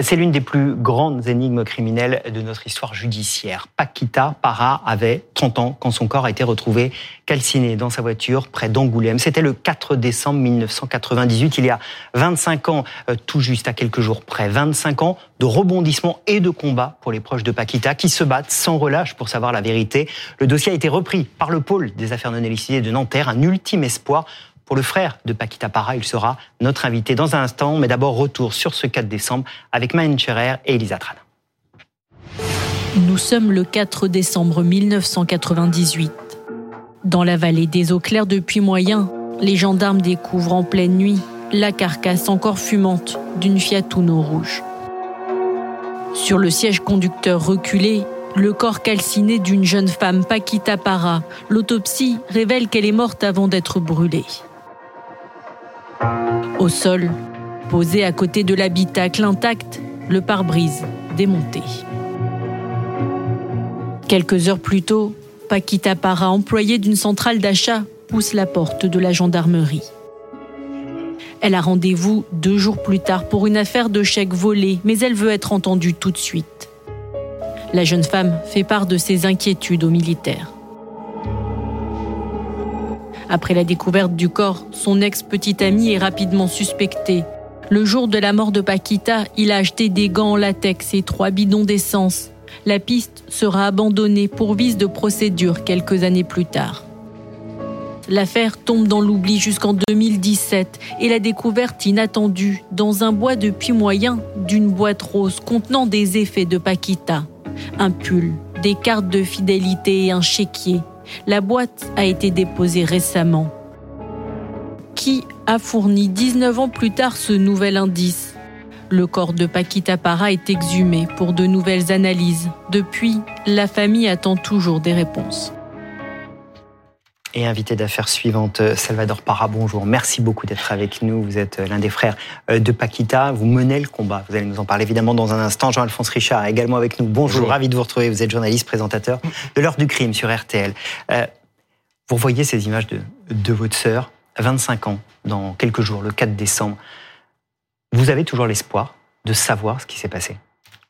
C'est l'une des plus grandes énigmes criminelles de notre histoire judiciaire. Paquita Para avait 30 ans quand son corps a été retrouvé calciné dans sa voiture près d'Angoulême. C'était le 4 décembre 1998, il y a 25 ans, euh, tout juste à quelques jours près. 25 ans de rebondissement et de combat pour les proches de Paquita qui se battent sans relâche pour savoir la vérité. Le dossier a été repris par le pôle des affaires non élucidées de Nanterre, un ultime espoir pour le frère de Paquita Para. Il sera notre invité dans un instant, mais d'abord retour sur ce 4 décembre avec Maën Scherer et Elisa Tran. Nous sommes le 4 décembre 1998. Dans la vallée des eaux claires depuis moyen, les gendarmes découvrent en pleine nuit la carcasse encore fumante d'une Fiat Uno rouge. Sur le siège conducteur reculé, le corps calciné d'une jeune femme, Paquita Para. L'autopsie révèle qu'elle est morte avant d'être brûlée. Au sol, posé à côté de l'habitacle intact, le pare-brise démonté. Quelques heures plus tôt, Paquita Para, employée d'une centrale d'achat, pousse la porte de la gendarmerie. Elle a rendez-vous deux jours plus tard pour une affaire de chèque volé, mais elle veut être entendue tout de suite. La jeune femme fait part de ses inquiétudes aux militaires. Après la découverte du corps, son ex-petite amie est rapidement suspectée. Le jour de la mort de Paquita, il a acheté des gants en latex et trois bidons d'essence. La piste sera abandonnée pour vice de procédure quelques années plus tard. L'affaire tombe dans l'oubli jusqu'en 2017 et la découverte inattendue dans un bois de puits moyen d'une boîte rose contenant des effets de Paquita. Un pull, des cartes de fidélité et un chéquier la boîte a été déposée récemment. Qui a fourni 19 ans plus tard ce nouvel indice? Le corps de Paquita Para est exhumé pour de nouvelles analyses. Depuis, la famille attend toujours des réponses et invité d'affaires suivante, euh, Salvador Parra, bonjour. Merci beaucoup d'être avec nous. Vous êtes euh, l'un des frères euh, de Paquita. Vous menez le combat. Vous allez nous en parler évidemment dans un instant. Jean-Alphonse Richard également avec nous. Bonjour. ravi de vous retrouver. Vous êtes journaliste, présentateur de l'heure du crime sur RTL. vous voyez ces images de, de votre sœur, 25 ans, dans quelques jours, le 4 décembre. Vous avez toujours l'espoir de savoir ce qui s'est passé?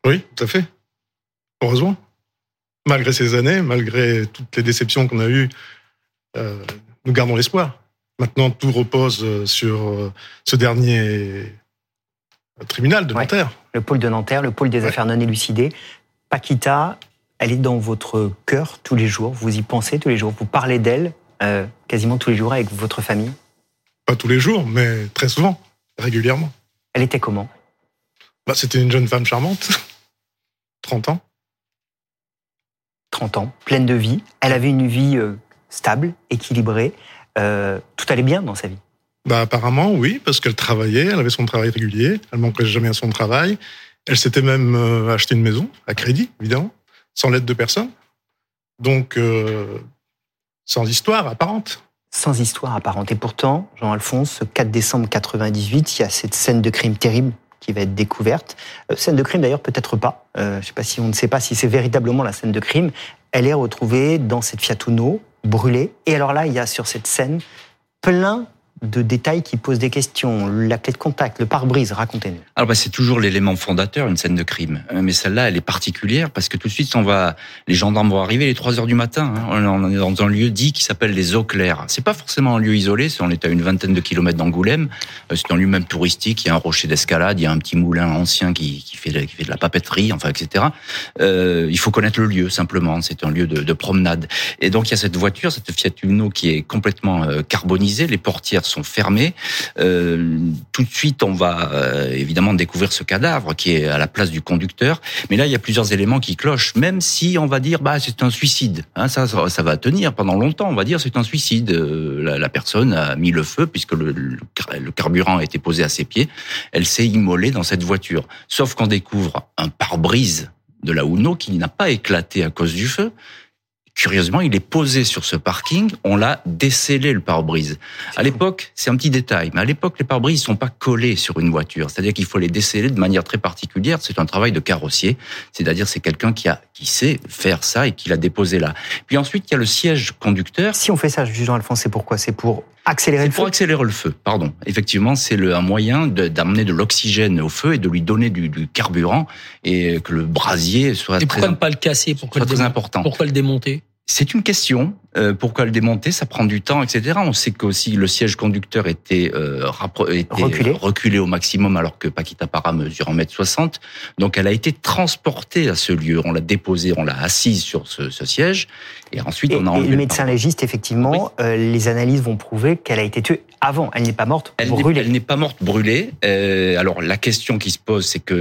Oui, tout à fait. Heureusement. Malgré ces années, malgré toutes les déceptions qu'on a eues nous gardons l'espoir. Maintenant, tout repose euh, sur euh, ce dernier tribunal de Nanterre. Le pôle de Nanterre, le pôle des affaires non élucidées. Paquita, elle est dans votre cœur tous les jours. Vous y pensez tous les jours. Vous parlez d'elle quasiment tous les jours avec votre famille. Pas tous les jours, mais très souvent, régulièrement. Elle était comment? Bah, C'était une jeune femme charmante, 30 ans. 30 ans, pleine de vie. Elle avait une vie stable, équilibrée. Euh, tout allait bien dans sa vie bah, Apparemment, oui, parce qu'elle travaillait, elle avait son travail régulier, elle manquait jamais à son travail. Elle s'était même euh, acheté une maison, à crédit, évidemment, sans l'aide de personne. Donc, euh, sans histoire apparente. Sans histoire apparente. Et pourtant, Jean-Alphonse, ce 4 décembre 98, il y a cette scène de crime terrible qui va être découverte. scène de crime d'ailleurs peut-être pas. je ne sais pas si on ne sait pas si c'est véritablement la scène de crime. Elle est retrouvée dans cette Fiat Uno brûlé. Et alors là, il y a sur cette scène plein de détails qui posent des questions. La clé de contact, le pare-brise, racontez-nous. Alors bah, c'est toujours l'élément fondateur, une scène de crime. Euh, mais celle-là, elle est particulière parce que tout de suite, on va, les gendarmes vont arriver les 3 heures du matin. Hein. On est dans un lieu dit qui s'appelle les Eaux Claires. C'est pas forcément un lieu isolé, on est à une vingtaine de kilomètres d'Angoulême. Euh, c'est un lieu même touristique, il y a un rocher d'escalade, il y a un petit moulin ancien qui, fait, de, la papeterie, enfin, etc. Euh, il faut connaître le lieu, simplement. C'est un lieu de, de, promenade. Et donc, il y a cette voiture, cette Fiat Uno qui est complètement carbonisée. Les portières sont fermées. Euh, tout de suite, on va euh, évidemment découvrir ce cadavre qui est à la place du conducteur. Mais là, il y a plusieurs éléments qui clochent, même si on va dire, bah, c'est un suicide. Hein, ça, ça, va tenir pendant longtemps. On va dire, c'est un suicide. Euh, la, la, personne a mis le feu puisque le, le, carburant a été posé à ses pieds. Elle s'est immolée dans cette voiture. Sauf qu'on découvre un pare-brise de la Uno qui n'a pas éclaté à cause du feu, curieusement, il est posé sur ce parking, on l'a décellé le pare-brise. À l'époque, c'est un petit détail, mais à l'époque, les pare-brises sont pas collés sur une voiture. C'est-à-dire qu'il faut les déceller de manière très particulière. C'est un travail de carrossier. C'est-à-dire, c'est quelqu'un qui a, qui sait faire ça et qui l'a déposé là. Puis ensuite, il y a le siège conducteur. Si on fait ça, jugeant Alphonse, c'est pourquoi? C'est pour accélérer le feu? pour accélérer le feu, pardon. Effectivement, c'est un moyen d'amener de, l'oxygène au feu et de lui donner du, du, carburant et que le brasier soit et pourquoi ne pas le casser? Pourquoi le très important? Pourquoi le démonter? C'est une question. Euh, pourquoi le démonter Ça prend du temps, etc. On sait qu'aussi le siège conducteur était, euh, était reculé. reculé. au maximum, alors que Paquita Para mesure 1m60. Donc elle a été transportée à ce lieu. On l'a déposée, on l'a assise sur ce, ce, siège. Et ensuite, on a enlevé et le médecin légiste, effectivement, euh, les analyses vont prouver qu'elle a été tuée avant. Elle n'est pas morte elle brûlée. Elle n'est pas morte brûlée. Euh, alors la question qui se pose, c'est que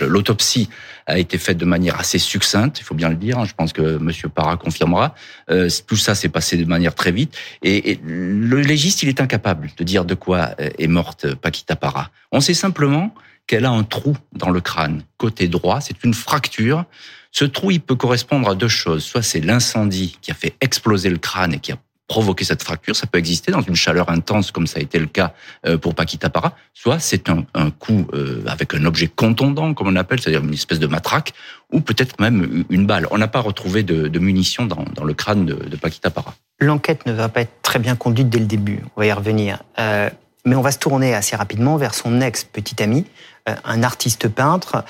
l'autopsie a été faite de manière assez succincte. Il faut bien le dire. Hein. Je pense que Monsieur Parra confirmera. Euh, tout ça s'est passé de manière très vite. Et, et, le légiste, il est incapable de dire de quoi est morte Paquita Parra. On sait simplement qu'elle a un trou dans le crâne, côté droit. C'est une fracture. Ce trou, il peut correspondre à deux choses. Soit c'est l'incendie qui a fait exploser le crâne et qui a provoquer cette fracture, ça peut exister dans une chaleur intense comme ça a été le cas euh, pour Paquita Para, soit c'est un, coup euh, avec un objet contondant, comme on appelle, c'est-à-dire une espèce de matraque, ou peut-être même une balle. On n'a pas retrouvé de, munitions dans, le crâne de, Paquita Para. L'enquête ne va pas être très bien conduite dès le début, on va y revenir. Euh, mais on va se tourner assez rapidement vers son ex-petit ami, un artiste peintre,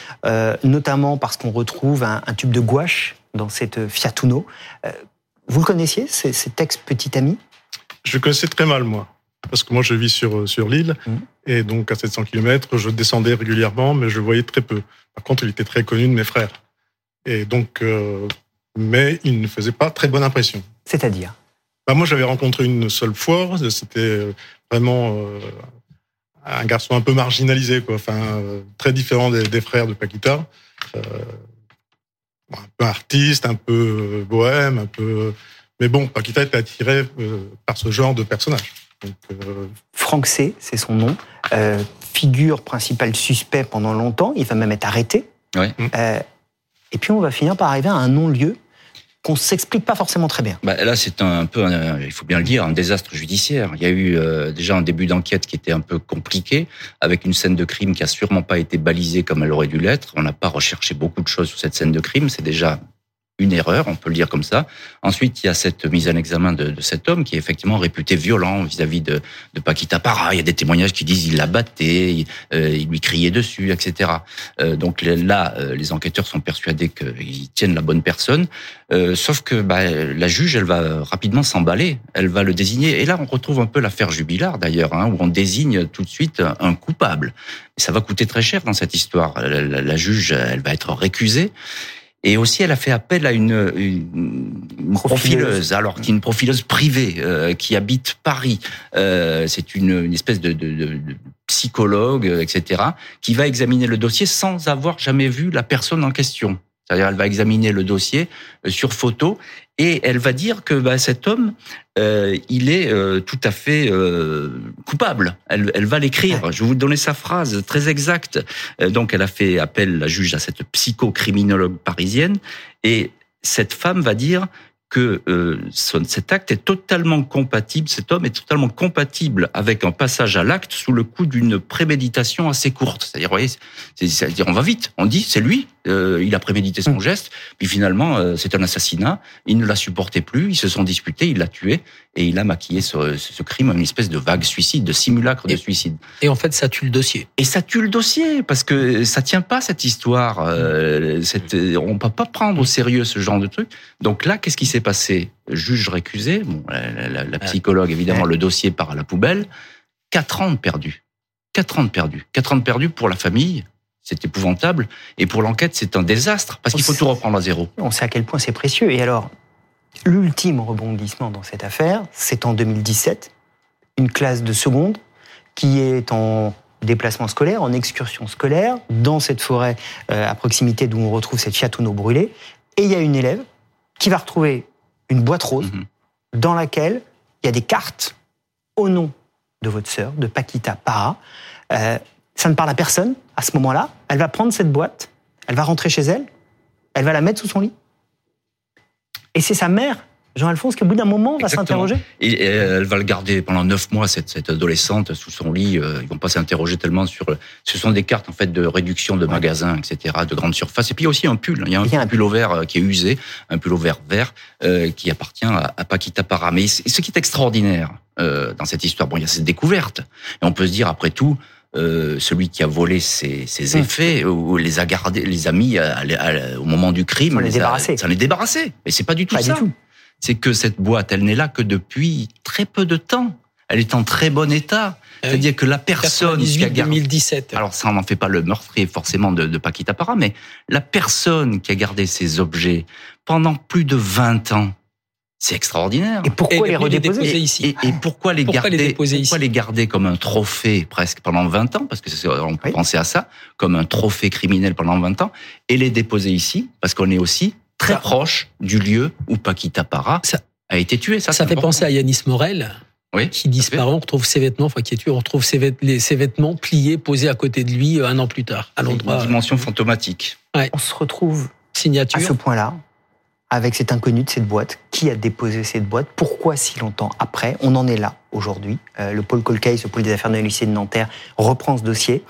notamment parce qu'on retrouve un, tube de gouache dans cette Fiat Uno. Vous le connaissiez, cet ex-petit ami? Je le connaissais très mal, moi. Parce que moi, je vis sur, sur l'île. Mmh. Et donc, à 700 km, je descendais régulièrement, mais je le voyais très peu. Par contre, il était très connu de mes frères. Et donc, euh, mais il ne faisait pas très bonne impression. C'est-à-dire? Bah, Moi, j'avais rencontré une seule fois. C'était vraiment euh, un garçon un peu marginalisé, quoi. Enfin, euh, très différent des, des, frères de Paquita. Euh, un peu artiste, un peu bohème, un peu. Mais bon, Paquita était attiré par ce genre de personnage. Donc, euh... Franck C, c'est son nom. Euh, figure principale suspect pendant longtemps. Il va même être arrêté. Ouais. Euh, et puis on va finir par arriver à un non-lieu qu'on s'explique pas forcément très bien. Bah là, c'est un, peu, il faut bien le dire, un désastre judiciaire. Il y a eu euh, déjà un début d'enquête qui était un peu compliqué, avec une scène de crime qui a sûrement pas été balisée comme elle aurait dû l'être. On n'a pas recherché beaucoup de choses sur cette scène de crime. C'est déjà une erreur, on peut le dire comme ça. Ensuite, il y a cette mise en examen de, de cet homme qui est effectivement réputé violent vis-à-vis de, de Paquita Para. Il y a des témoignages qui disent il la battait, il, euh, il lui criait dessus, etc. Euh, donc là, euh, les enquêteurs sont persuadés qu'ils tiennent la bonne personne. Euh, sauf que bah, la juge, elle va rapidement s'emballer, elle va le désigner. Et là, on retrouve un peu l'affaire Jubilard d'ailleurs, hein, où on désigne tout de suite un coupable. Ça va coûter très cher dans cette histoire. La, la, la juge, elle va être récusée. Et aussi, elle a fait appel à une, une, une profileuse, alors qui est une profileuse privée euh, qui habite Paris. Euh, c'est une, une, espèce de, de, de, psychologue, etc., qui va examiner le dossier sans avoir jamais vu la personne en question. C'est-à-dire, elle va examiner le dossier euh, sur photo et elle va dire que bah, cet homme, euh, il est euh, tout à fait euh, coupable. Elle, elle va l'écrire. Je vais vous donner sa phrase très exacte. Euh, donc, elle a fait appel, la juge, à cette psychocriminologue parisienne et cette femme va dire que euh, son, cet acte est totalement compatible, cet homme est totalement compatible avec un passage à l'acte sous le coup d'une préméditation assez courte. C'est-à-dire, voyez, c'est-à-dire on va vite, on dit c'est lui, euh, il a prémédité son geste, puis finalement euh, c'est un assassinat, il ne l'a supporté plus, ils se sont disputés, il l'a tué et il a maquillé ce, ce, crime une espèce de vague suicide, de simulacre et, de suicide. Et en fait, ça tue le dossier. Et ça tue le dossier parce que ça tient pas cette histoire. Euh, cette, on peut pas prendre au sérieux ce genre de truc. Donc là, qu'est-ce qui s'est passé? Juge récusé, bon, la, la, la psychologue évidemment, le dossier part à la poubelle. Quatre ans de perdu. Quatre ans de perdu. Quatre ans de perdu pour la famille. C'est épouvantable. Et pour l'enquête, c'est un désastre parce qu'il faut tout reprendre à zéro. On sait à quel point c'est précieux. Et alors, L'ultime rebondissement dans cette affaire, c'est en 2017, une classe de seconde qui est en déplacement scolaire, en excursion scolaire, dans cette forêt euh, à proximité d'où on retrouve cette Fiat Uno brûlée. Et il y a une élève qui va retrouver une boîte rose mm -hmm. dans laquelle il y a des cartes au nom de votre sœur, de Paquita Para. Euh, ça ne parle à personne à ce moment-là. Elle va prendre cette boîte, elle va rentrer chez elle, elle va la mettre sous son lit Et c'est sa mère, Jean-Alphonse, qui au bout d'un moment va s'interroger. Et elle va le garder pendant neuf mois, cette, cette adolescente, sous son lit. Euh, Ils vont pas s'interroger tellement sur. Ce sont des cartes en fait de réduction de Ouais. magasins, etc., de grande surface. Et puis il y a aussi un pull. Il y a un, pull vert euh, qui est usé, un pull vert vert euh, qui appartient à, à Paquita Para. Mais c- ce qui est extraordinaire euh, dans cette histoire, bon, il y a cette découverte. Et on peut se dire après tout. Euh, celui qui a volé ses, ses Hum. effets ou les a gardés, les a mis à- à- au moment du crime, S'en est les a- débarrassé. s'en est débarrassé. Mais c'est pas du tout Pas ça du tout. c'est que cette boîte, elle n'est là que depuis très peu de temps. Elle est en très bon état. Euh, C'est-à-dire que la personne qui a gardé... 2017. Alors ça, on n'en fait pas le meurtrier forcément de, de Paquita Para, mais la personne qui a gardé ces objets pendant plus de 20 ans, c'est extraordinaire. Et pourquoi Et les les redéposer déposer ici. Et, et pourquoi les Pourquoi les garder déposer Pourquoi ici les garder comme un trophée presque pendant 20 ans? Parce que on peut Oui. penser à ça comme un trophée criminel pendant 20 ans et les déposer ici parce qu'on est aussi très Ça- proche du lieu où Paquita Para Ça- a été tué. Ça, fait important. penser à Yanis Morel, Oui, qui disparaît, on retrouve ses vêtements, enfin qui est tué, on retrouve ses, vêtements pliés, posés à côté de lui euh, un an plus tard, à C'est l'endroit. Une dimension fantomatique. On se retrouve à Signature. ce point-là, avec cet inconnu de cette boîte. Qui a déposé cette boîte? Pourquoi si longtemps après? On en est là aujourd'hui. Euh, le pôle Colcase, le pôle des affaires de lycée de Nanterre, reprend ce dossier.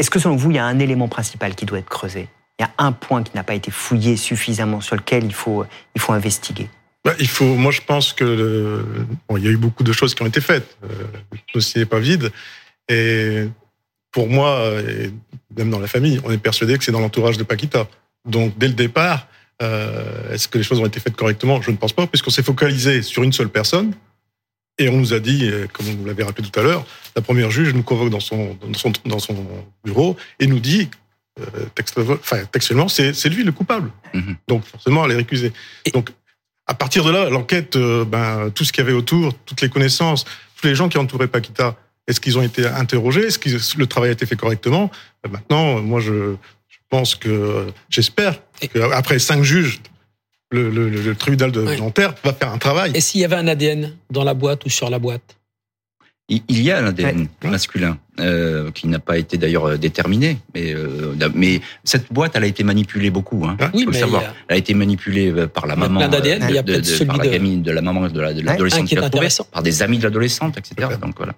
Est-ce que selon vous, il y a un élément principal qui doit être creusé? Il y a un point qui n'a pas été fouillé suffisamment sur lequel il faut, il faut investiguer. Bah, il faut, moi, je pense que bon, il y a eu beaucoup de choses qui ont été faites. Euh, le dossier n'est pas vide. Et pour moi, et même dans la famille, on est persuadé que c'est dans l'entourage de Paquita. Donc, dès le départ, euh, est-ce que les choses ont été faites correctement? Je ne pense pas, puisqu'on s'est focalisé sur une seule personne. Et on nous a dit, euh, comme vous l'avez rappelé tout à l'heure, la première juge nous convoque dans son, dans son, dans son bureau et nous dit, euh, texte- enfin, textuellement, c'est lui le coupable. Mhm. Donc, forcément, elle est récusée. Et- Donc, à partir de là, l'enquête, euh, ben, tout ce qu'il y avait autour, toutes les connaissances, tous les gens qui entouraient Paquita, est-ce qu'ils ont été interrogés? Est-ce que le travail a été fait correctement? Ben, Maintenant, moi, je, je pense que, j'espère Et- qu'après cinq juges, le, le- le- le tribunal de Oui. Nanterre va faire un travail. Et s'il y avait un ADN dans la boîte ou sur la boîte Il y a un ADN Ouais. masculin euh, qui n'a pas été d'ailleurs euh, déterminé, mais, euh, mais cette boîte, elle a été manipulée beaucoup. Hein, Ouais. Oui, faut le mais savoir. il y a- Elle a été manipulée par la a maman, plein d'ADN, mais il y a de- peut-être de- celui par la de- gamine, de la maman de la- de l'adolescente un qui l'a trouvé, intéressant. par des amis de l'adolescente, etc. Donc voilà.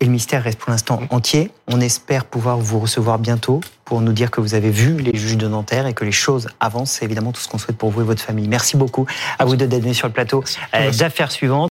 Et le mystère reste pour l'instant entier. On espère pouvoir vous recevoir bientôt pour nous dire que vous avez vu les juges de Nanterre et que les choses avancent. C'est évidemment tout ce qu'on souhaite pour vous et votre famille. Merci beaucoup à vous deux d'être venus sur le plateau euh, d'affaires suivantes.